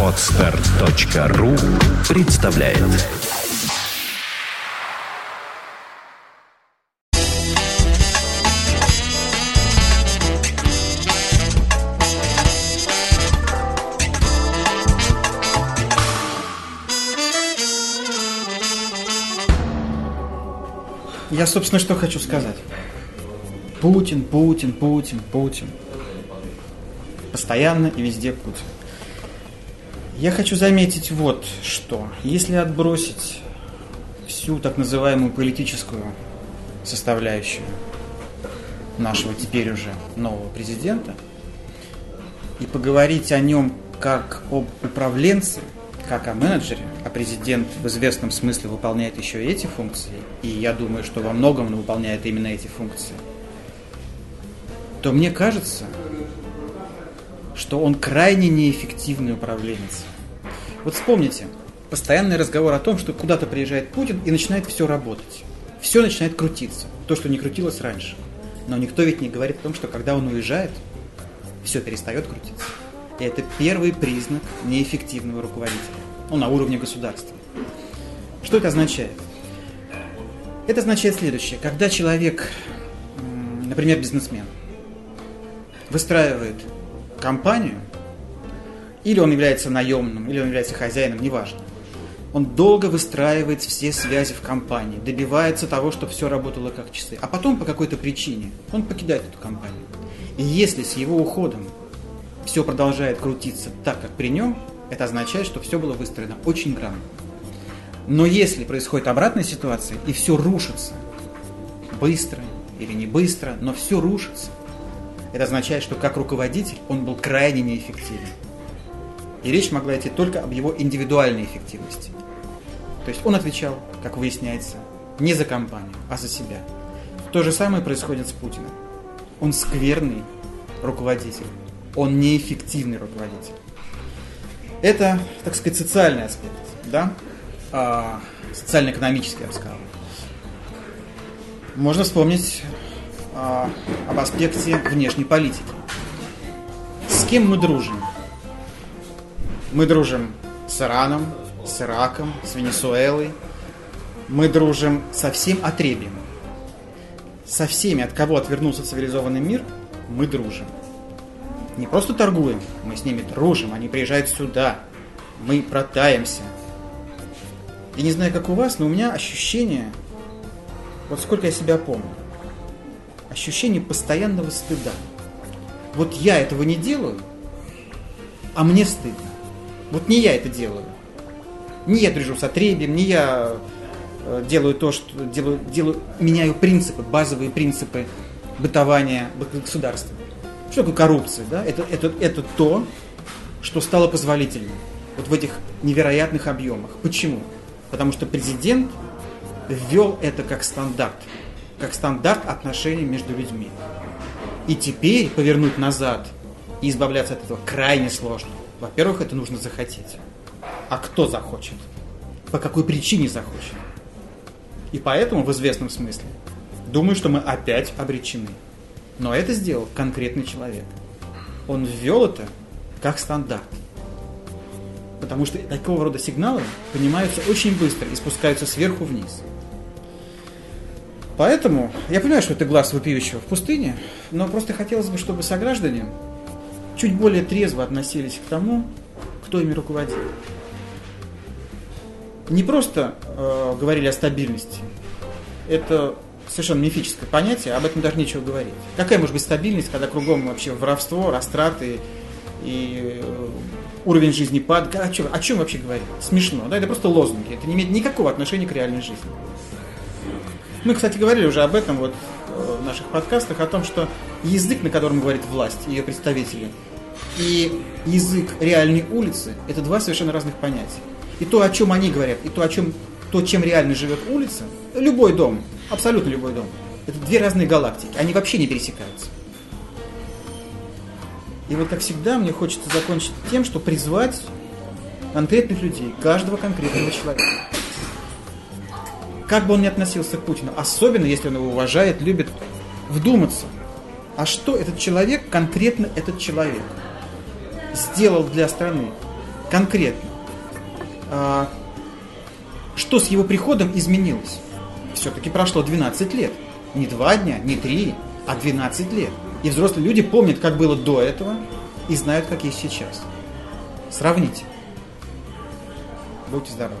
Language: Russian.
Отстар.ру представляет Я, собственно, что хочу сказать. Путин, Путин, Путин, Путин. Постоянно и везде Путин. Я хочу заметить вот что. Если отбросить всю так называемую политическую составляющую нашего теперь уже нового президента и поговорить о нем как об управленце, как о менеджере, а президент в известном смысле выполняет еще и эти функции, и я думаю, что во многом он выполняет именно эти функции, то мне кажется, что он крайне неэффективный управленец. Вот вспомните, постоянный разговор о том, что куда-то приезжает Путин и начинает все работать. Все начинает крутиться. То, что не крутилось раньше. Но никто ведь не говорит о том, что когда он уезжает, все перестает крутиться. И это первый признак неэффективного руководителя. Ну, на уровне государства. Что это означает? Это означает следующее. Когда человек, например, бизнесмен, выстраивает компанию, или он является наемным, или он является хозяином, неважно. Он долго выстраивает все связи в компании, добивается того, чтобы все работало как часы. А потом по какой-то причине он покидает эту компанию. И если с его уходом все продолжает крутиться так, как при нем, это означает, что все было выстроено очень грамотно. Но если происходит обратная ситуация, и все рушится, быстро или не быстро, но все рушится, это означает, что как руководитель он был крайне неэффективен. И речь могла идти только об его индивидуальной эффективности. То есть он отвечал, как выясняется, не за компанию, а за себя. То же самое происходит с Путиным. Он скверный руководитель, он неэффективный руководитель. Это, так сказать, социальный аспект, да? А, социально-экономический, я бы сказал. Можно вспомнить а, об аспекте внешней политики. С кем мы дружим? Мы дружим с Ираном, с Ираком, с Венесуэлой. Мы дружим со всем отребием. Со всеми, от кого отвернулся цивилизованный мир, мы дружим не просто торгуем, мы с ними дружим, они приезжают сюда, мы протаемся. Я не знаю, как у вас, но у меня ощущение, вот сколько я себя помню, ощущение постоянного стыда. Вот я этого не делаю, а мне стыдно. Вот не я это делаю. Не я дружу с отребием, не я э, делаю то, что делаю, делаю, меняю принципы, базовые принципы бытования государства. Что такое коррупция? Да? Это, это, это то, что стало позволительным вот в этих невероятных объемах. Почему? Потому что президент ввел это как стандарт, как стандарт отношений между людьми. И теперь повернуть назад и избавляться от этого крайне сложно. Во-первых, это нужно захотеть. А кто захочет? По какой причине захочет? И поэтому, в известном смысле, думаю, что мы опять обречены. Но это сделал конкретный человек. Он ввел это как стандарт. Потому что такого рода сигналы понимаются очень быстро и спускаются сверху вниз. Поэтому я понимаю, что это глаз вопиющего в пустыне, но просто хотелось бы, чтобы сограждане чуть более трезво относились к тому, кто ими руководит. Не просто э, говорили о стабильности. Это совершенно мифическое понятие, об этом даже нечего говорить. Какая может быть стабильность, когда кругом вообще воровство, растраты и э, уровень жизни падает? О чем, о чем вообще говорить? Смешно, да? Это просто лозунги, это не имеет никакого отношения к реальной жизни. Мы, кстати, говорили уже об этом вот э, в наших подкастах, о том, что язык, на котором говорит власть ее представители, и язык реальной улицы – это два совершенно разных понятия. И то, о чем они говорят, и то, о чем, то чем реально живет улица, любой дом, Абсолютно любой дом. Это две разные галактики. Они вообще не пересекаются. И вот как всегда мне хочется закончить тем, что призвать конкретных людей, каждого конкретного человека. Как бы он ни относился к Путину, особенно если он его уважает, любит, вдуматься. А что этот человек, конкретно этот человек? сделал для страны конкретно? А, что с его приходом изменилось? Все-таки прошло 12 лет. Не два дня, не три, а 12 лет. И взрослые люди помнят, как было до этого, и знают, как есть сейчас. Сравните. Будьте здоровы.